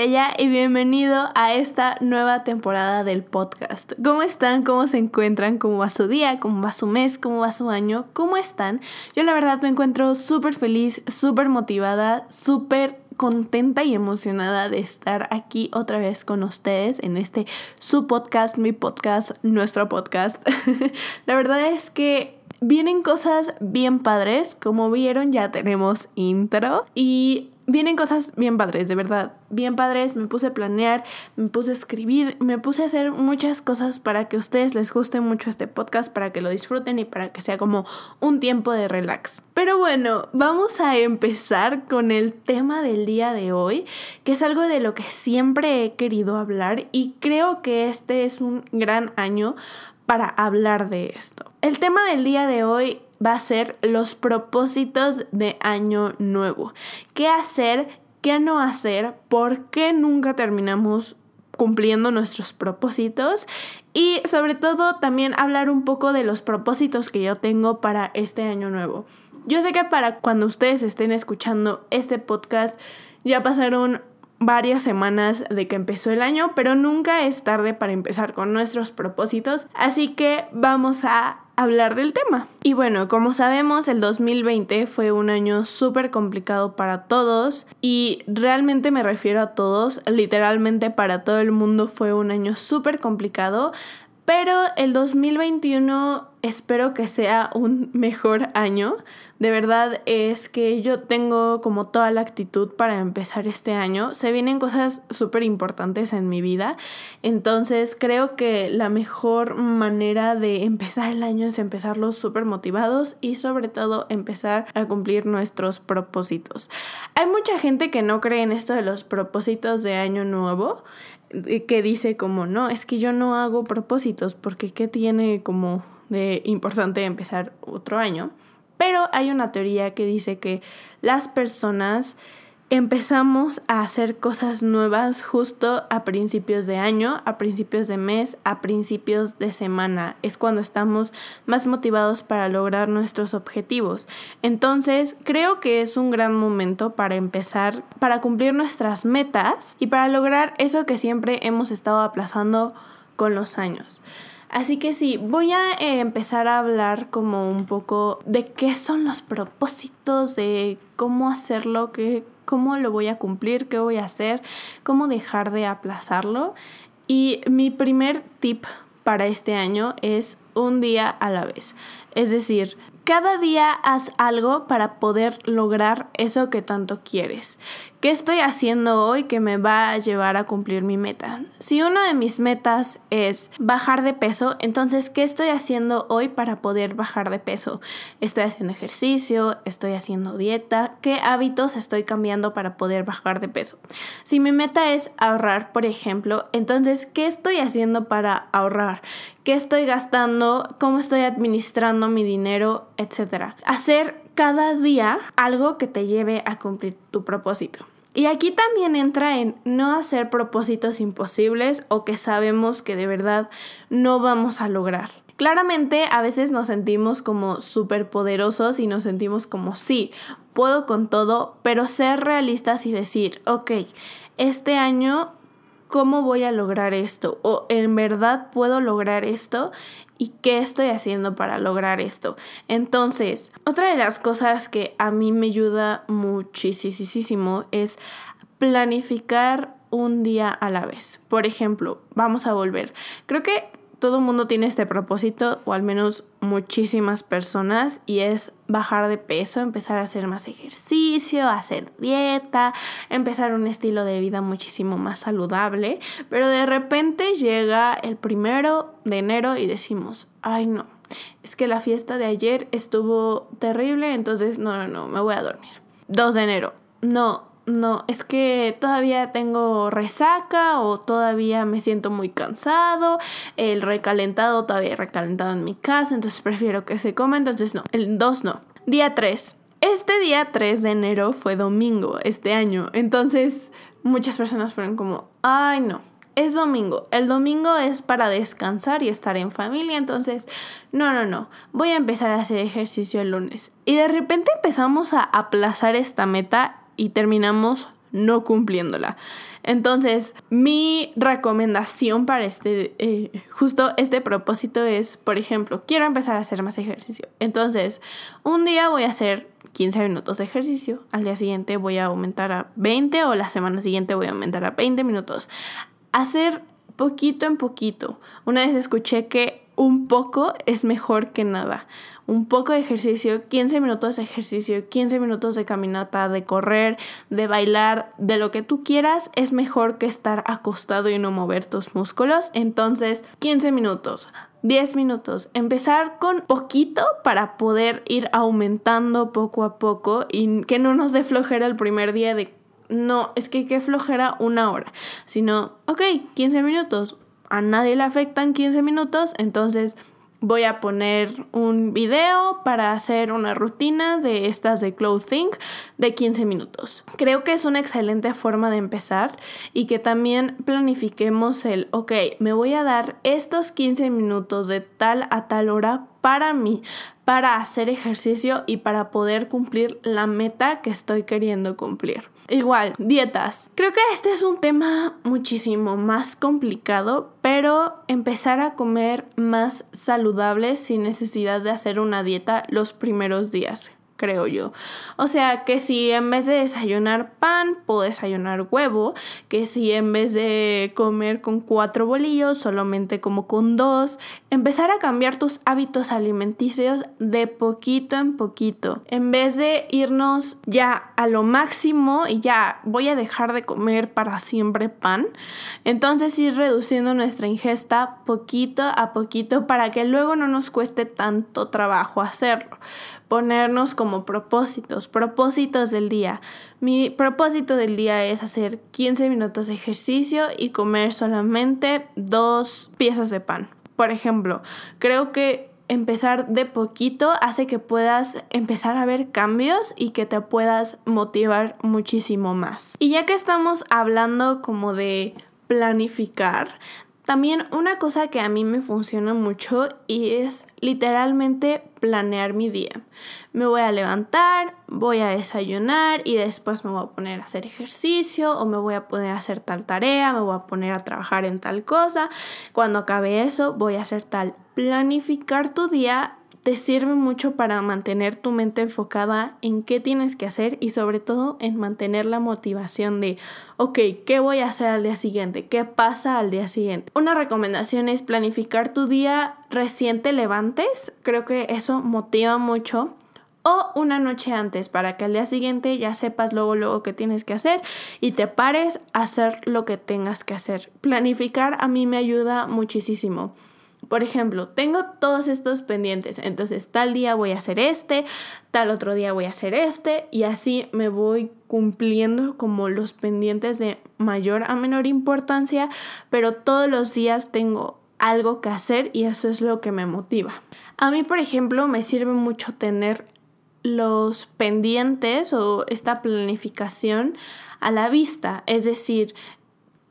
estrella y bienvenido a esta nueva temporada del podcast. ¿Cómo están? ¿Cómo se encuentran? ¿Cómo va su día? ¿Cómo va su mes? ¿Cómo va su año? ¿Cómo están? Yo la verdad me encuentro súper feliz, súper motivada, súper contenta y emocionada de estar aquí otra vez con ustedes en este su podcast, mi podcast, nuestro podcast. la verdad es que vienen cosas bien padres. Como vieron, ya tenemos intro. Y vienen cosas bien padres, de verdad. Bien padres. Me puse a planear, me puse a escribir, me puse a hacer muchas cosas para que a ustedes les guste mucho este podcast, para que lo disfruten y para que sea como un tiempo de relax. Pero bueno, vamos a empezar con el tema del día de hoy, que es algo de lo que siempre he querido hablar y creo que este es un gran año para hablar de esto. El tema del día de hoy va a ser los propósitos de año nuevo. ¿Qué hacer? ¿Qué no hacer? ¿Por qué nunca terminamos cumpliendo nuestros propósitos? Y sobre todo también hablar un poco de los propósitos que yo tengo para este año nuevo. Yo sé que para cuando ustedes estén escuchando este podcast ya pasaron varias semanas de que empezó el año, pero nunca es tarde para empezar con nuestros propósitos, así que vamos a hablar del tema. Y bueno, como sabemos, el 2020 fue un año súper complicado para todos y realmente me refiero a todos, literalmente para todo el mundo fue un año súper complicado, pero el 2021 espero que sea un mejor año. De verdad es que yo tengo como toda la actitud para empezar este año. Se vienen cosas súper importantes en mi vida. Entonces creo que la mejor manera de empezar el año es empezarlo súper motivados y sobre todo empezar a cumplir nuestros propósitos. Hay mucha gente que no cree en esto de los propósitos de año nuevo que dice como, no, es que yo no hago propósitos porque ¿qué tiene como de importante empezar otro año? Pero hay una teoría que dice que las personas empezamos a hacer cosas nuevas justo a principios de año, a principios de mes, a principios de semana. Es cuando estamos más motivados para lograr nuestros objetivos. Entonces, creo que es un gran momento para empezar, para cumplir nuestras metas y para lograr eso que siempre hemos estado aplazando con los años. Así que sí, voy a eh, empezar a hablar como un poco de qué son los propósitos, de cómo hacerlo, qué, cómo lo voy a cumplir, qué voy a hacer, cómo dejar de aplazarlo. Y mi primer tip para este año es un día a la vez. Es decir, cada día haz algo para poder lograr eso que tanto quieres. ¿Qué estoy haciendo hoy que me va a llevar a cumplir mi meta? Si uno de mis metas es bajar de peso, entonces, ¿qué estoy haciendo hoy para poder bajar de peso? ¿Estoy haciendo ejercicio? ¿Estoy haciendo dieta? ¿Qué hábitos estoy cambiando para poder bajar de peso? Si mi meta es ahorrar, por ejemplo, entonces, ¿qué estoy haciendo para ahorrar? ¿Qué estoy gastando? ¿Cómo estoy administrando mi dinero? Etcétera. Hacer cada día algo que te lleve a cumplir tu propósito. Y aquí también entra en no hacer propósitos imposibles o que sabemos que de verdad no vamos a lograr. Claramente a veces nos sentimos como súper poderosos y nos sentimos como sí, puedo con todo, pero ser realistas y decir, ok, este año ¿cómo voy a lograr esto? ¿O en verdad puedo lograr esto? ¿Y qué estoy haciendo para lograr esto? Entonces, otra de las cosas que a mí me ayuda muchísimo es planificar un día a la vez. Por ejemplo, vamos a volver. Creo que todo mundo tiene este propósito, o al menos muchísimas personas, y es bajar de peso, empezar a hacer más ejercicio, hacer dieta, empezar un estilo de vida muchísimo más saludable. Pero de repente llega el primero de enero y decimos, ay no, es que la fiesta de ayer estuvo terrible, entonces no, no, no, me voy a dormir. 2 de enero, no, no, es que todavía tengo resaca o todavía me siento muy cansado, el recalentado todavía recalentado en mi casa, entonces prefiero que se coma, entonces no, el 2 no. Día 3. Este día 3 de enero fue domingo este año, entonces muchas personas fueron como, ay no, es domingo. El domingo es para descansar y estar en familia. Entonces, no, no, no. Voy a empezar a hacer ejercicio el lunes. Y de repente empezamos a aplazar esta meta y terminamos no cumpliéndola. Entonces, mi recomendación para este, eh, justo este propósito es, por ejemplo, quiero empezar a hacer más ejercicio. Entonces, un día voy a hacer 15 minutos de ejercicio, al día siguiente voy a aumentar a 20 o la semana siguiente voy a aumentar a 20 minutos. Hacer poquito en poquito. Una vez escuché que un poco es mejor que nada. Un poco de ejercicio, 15 minutos de ejercicio, 15 minutos de caminata, de correr, de bailar, de lo que tú quieras, es mejor que estar acostado y no mover tus músculos. Entonces, 15 minutos. 10 minutos. Empezar con poquito para poder ir aumentando poco a poco y que no nos dé flojera el primer día de no, es que qué flojera una hora, sino, ok, 15 minutos, a nadie le afectan 15 minutos, entonces voy a poner un video para hacer una rutina de estas de clothing de 15 minutos. Creo que es una excelente forma de empezar y que también planifiquemos el, ok, me voy a dar estos 15 minutos de tal a tal hora para mí, para hacer ejercicio y para poder cumplir la meta que estoy queriendo cumplir. Igual, dietas. Creo que este es un tema muchísimo más complicado, pero empezar a comer más saludable sin necesidad de hacer una dieta los primeros días creo yo. O sea, que si en vez de desayunar pan, puedo desayunar huevo, que si en vez de comer con cuatro bolillos, solamente como con dos, empezar a cambiar tus hábitos alimenticios de poquito en poquito. En vez de irnos ya a lo máximo y ya voy a dejar de comer para siempre pan, entonces ir reduciendo nuestra ingesta poquito a poquito para que luego no nos cueste tanto trabajo hacerlo ponernos como propósitos, propósitos del día. Mi propósito del día es hacer 15 minutos de ejercicio y comer solamente dos piezas de pan. Por ejemplo, creo que empezar de poquito hace que puedas empezar a ver cambios y que te puedas motivar muchísimo más. Y ya que estamos hablando como de planificar, también una cosa que a mí me funciona mucho y es literalmente planear mi día. Me voy a levantar, voy a desayunar y después me voy a poner a hacer ejercicio o me voy a poner a hacer tal tarea, me voy a poner a trabajar en tal cosa. Cuando acabe eso, voy a hacer tal. Planificar tu día te sirve mucho para mantener tu mente enfocada en qué tienes que hacer y sobre todo en mantener la motivación de, ok, ¿qué voy a hacer al día siguiente? ¿Qué pasa al día siguiente? Una recomendación es planificar tu día recién te levantes, creo que eso motiva mucho o una noche antes para que al día siguiente ya sepas luego luego qué tienes que hacer y te pares a hacer lo que tengas que hacer. Planificar a mí me ayuda muchísimo. Por ejemplo, tengo todos estos pendientes, entonces tal día voy a hacer este, tal otro día voy a hacer este y así me voy cumpliendo como los pendientes de mayor a menor importancia, pero todos los días tengo algo que hacer y eso es lo que me motiva. A mí, por ejemplo, me sirve mucho tener los pendientes o esta planificación a la vista, es decir,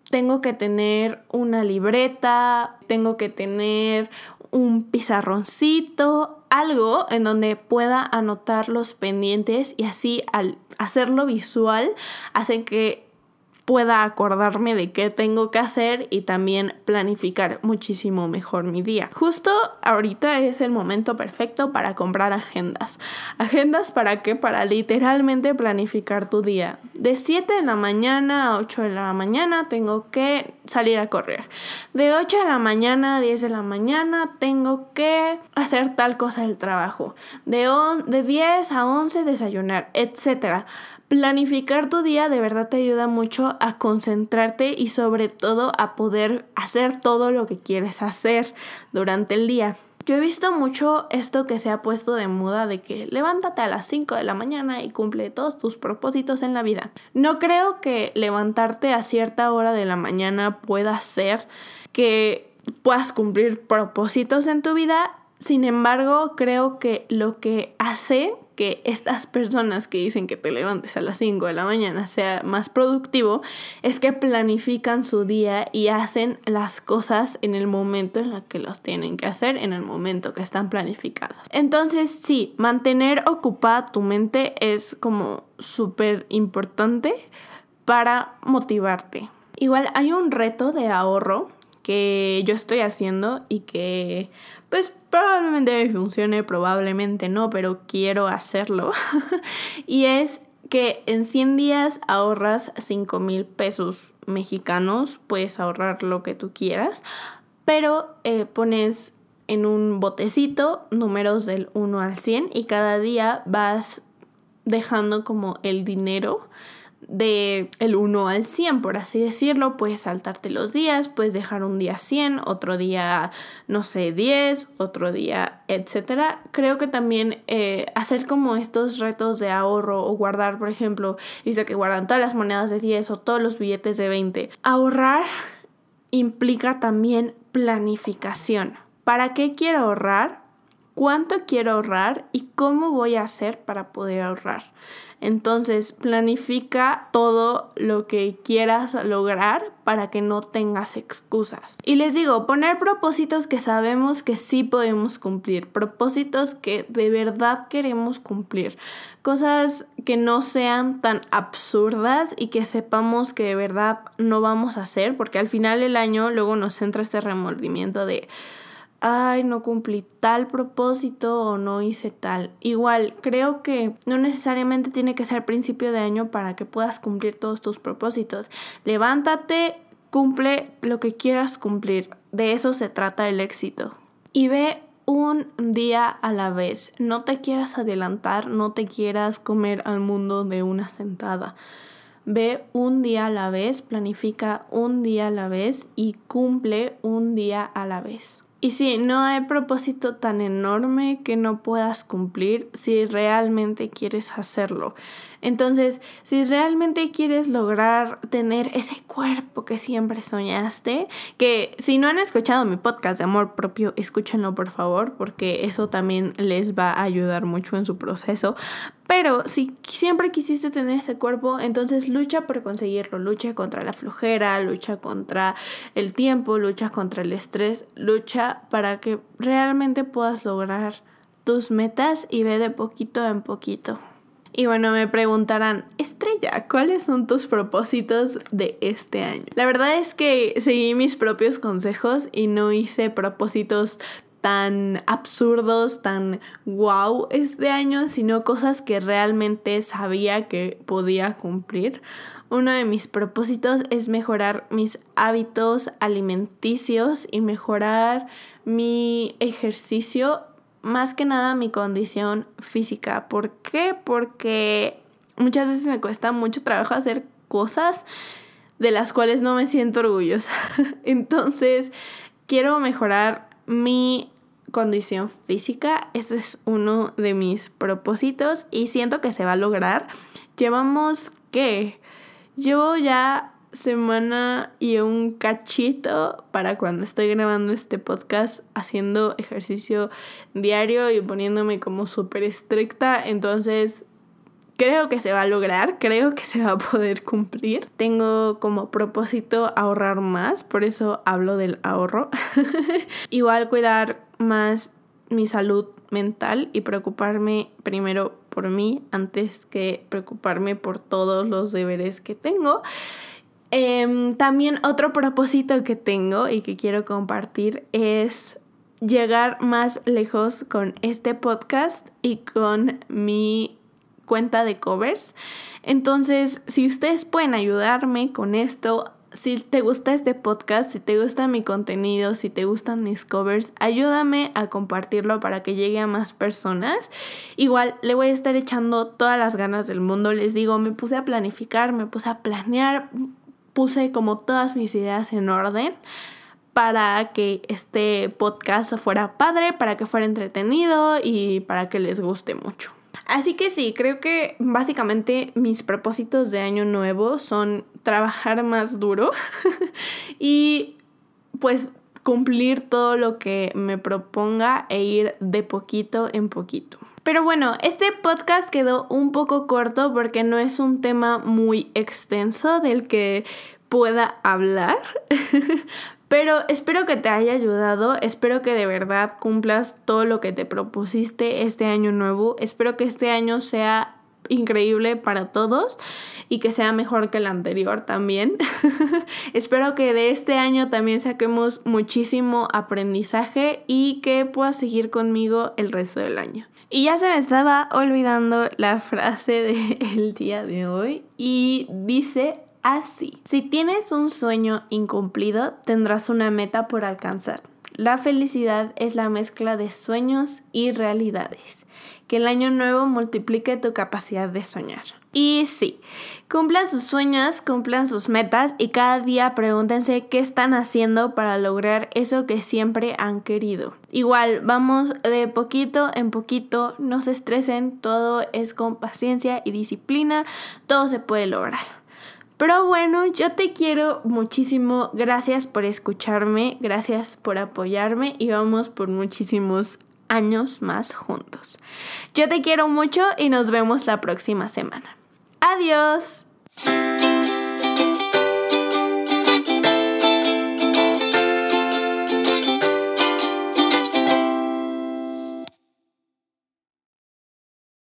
tengo que tener una libreta, tengo que tener un pizarroncito, algo en donde pueda anotar los pendientes y así al hacerlo visual hacen que pueda acordarme de qué tengo que hacer y también planificar muchísimo mejor mi día. Justo ahorita es el momento perfecto para comprar agendas. ¿Agendas para qué? Para literalmente planificar tu día. De 7 de la mañana a 8 de la mañana tengo que salir a correr. De 8 de la mañana a 10 de la mañana tengo que hacer tal cosa del trabajo. De, de 10 a 11 desayunar, etc. Planificar tu día de verdad te ayuda mucho a concentrarte y sobre todo a poder hacer todo lo que quieres hacer durante el día. Yo he visto mucho esto que se ha puesto de moda de que levántate a las 5 de la mañana y cumple todos tus propósitos en la vida. No creo que levantarte a cierta hora de la mañana pueda ser que puedas cumplir propósitos en tu vida. Sin embargo, creo que lo que hace que estas personas que dicen que te levantes a las 5 de la mañana sea más productivo, es que planifican su día y hacen las cosas en el momento en el que los tienen que hacer, en el momento que están planificadas. Entonces, sí, mantener ocupada tu mente es como súper importante para motivarte. Igual hay un reto de ahorro que yo estoy haciendo y que pues probablemente funcione, probablemente no, pero quiero hacerlo. y es que en 100 días ahorras 5 mil pesos mexicanos, puedes ahorrar lo que tú quieras, pero eh, pones en un botecito números del 1 al 100 y cada día vas dejando como el dinero de el 1 al 100, por así decirlo, puedes saltarte los días, puedes dejar un día 100, otro día, no sé, 10, otro día, etcétera. Creo que también eh, hacer como estos retos de ahorro o guardar, por ejemplo, dice que guardan todas las monedas de 10 o todos los billetes de 20. Ahorrar implica también planificación. ¿Para qué quiero ahorrar? ¿Cuánto quiero ahorrar? ¿Y cómo voy a hacer para poder ahorrar? Entonces, planifica todo lo que quieras lograr para que no tengas excusas. Y les digo, poner propósitos que sabemos que sí podemos cumplir, propósitos que de verdad queremos cumplir, cosas que no sean tan absurdas y que sepamos que de verdad no vamos a hacer, porque al final del año luego nos entra este remordimiento de ay, no cumplí tal propósito o no hice tal. Igual, creo que no necesariamente tiene que ser principio de año para que puedas cumplir todos tus propósitos. Levántate, cumple lo que quieras cumplir. De eso se trata el éxito. Y ve un día a la vez. No te quieras adelantar, no te quieras comer al mundo de una sentada. Ve un día a la vez, planifica un día a la vez y cumple un día a la vez. Y sí, no hay propósito tan enorme que no puedas cumplir si realmente quieres hacerlo. Entonces, si realmente quieres lograr tener ese cuerpo que siempre soñaste, que si no han escuchado mi podcast de amor propio, escúchenlo por favor, porque eso también les va a ayudar mucho en su proceso. Pero si siempre quisiste tener ese cuerpo, entonces lucha por conseguirlo, lucha contra la flojera, lucha contra el tiempo, lucha contra el estrés, lucha para que realmente puedas lograr tus metas y ve de poquito en poquito. Y bueno, me preguntarán, Estrella, ¿cuáles son tus propósitos de este año? La verdad es que seguí mis propios consejos y no hice propósitos tan absurdos, tan wow este año, sino cosas que realmente sabía que podía cumplir. Uno de mis propósitos es mejorar mis hábitos alimenticios y mejorar mi ejercicio más que nada mi condición física. ¿Por qué? Porque muchas veces me cuesta mucho trabajo hacer cosas de las cuales no me siento orgullosa. Entonces, quiero mejorar mi condición física. Este es uno de mis propósitos y siento que se va a lograr. Llevamos, ¿qué? Llevo ya semana y un cachito para cuando estoy grabando este podcast haciendo ejercicio diario y poniéndome como súper estricta. Entonces creo que se va a lograr, creo que se va a poder cumplir. Tengo como propósito ahorrar más, por eso hablo del ahorro. Igual cuidar más mi salud mental y preocuparme primero por mí antes que preocuparme por todos los deberes que tengo. Em, también otro propósito que tengo y que quiero compartir es llegar más lejos con este podcast y con mi cuenta de covers. Entonces, si ustedes pueden ayudarme con esto, si te gusta este podcast, si te gusta mi contenido, si te gustan mis covers, ayúdame a compartirlo para que llegue a más personas. Igual le voy a estar echando todas las ganas del mundo. Les digo, me puse a planificar, me puse a planear puse como todas mis ideas en orden para que este podcast fuera padre, para que fuera entretenido y para que les guste mucho. Así que sí, creo que básicamente mis propósitos de año nuevo son trabajar más duro y pues cumplir todo lo que me proponga e ir de poquito en poquito. Pero bueno, este podcast quedó un poco corto porque no es un tema muy extenso del que pueda hablar. Pero espero que te haya ayudado, espero que de verdad cumplas todo lo que te propusiste este año nuevo, espero que este año sea increíble para todos y que sea mejor que el anterior también. Espero que de este año también saquemos muchísimo aprendizaje y que puedas seguir conmigo el resto del año. Y ya se me estaba olvidando la frase del día de hoy y dice así. Si tienes un sueño incumplido, tendrás una meta por alcanzar. La felicidad es la mezcla de sueños y realidades. Que el año nuevo multiplique tu capacidad de soñar. Y sí, cumplan sus sueños, cumplan sus metas y cada día pregúntense qué están haciendo para lograr eso que siempre han querido. Igual, vamos de poquito en poquito, no se estresen, todo es con paciencia y disciplina, todo se puede lograr. Pero bueno, yo te quiero muchísimo. Gracias por escucharme, gracias por apoyarme y vamos por muchísimos años más juntos. Yo te quiero mucho y nos vemos la próxima semana. Adiós.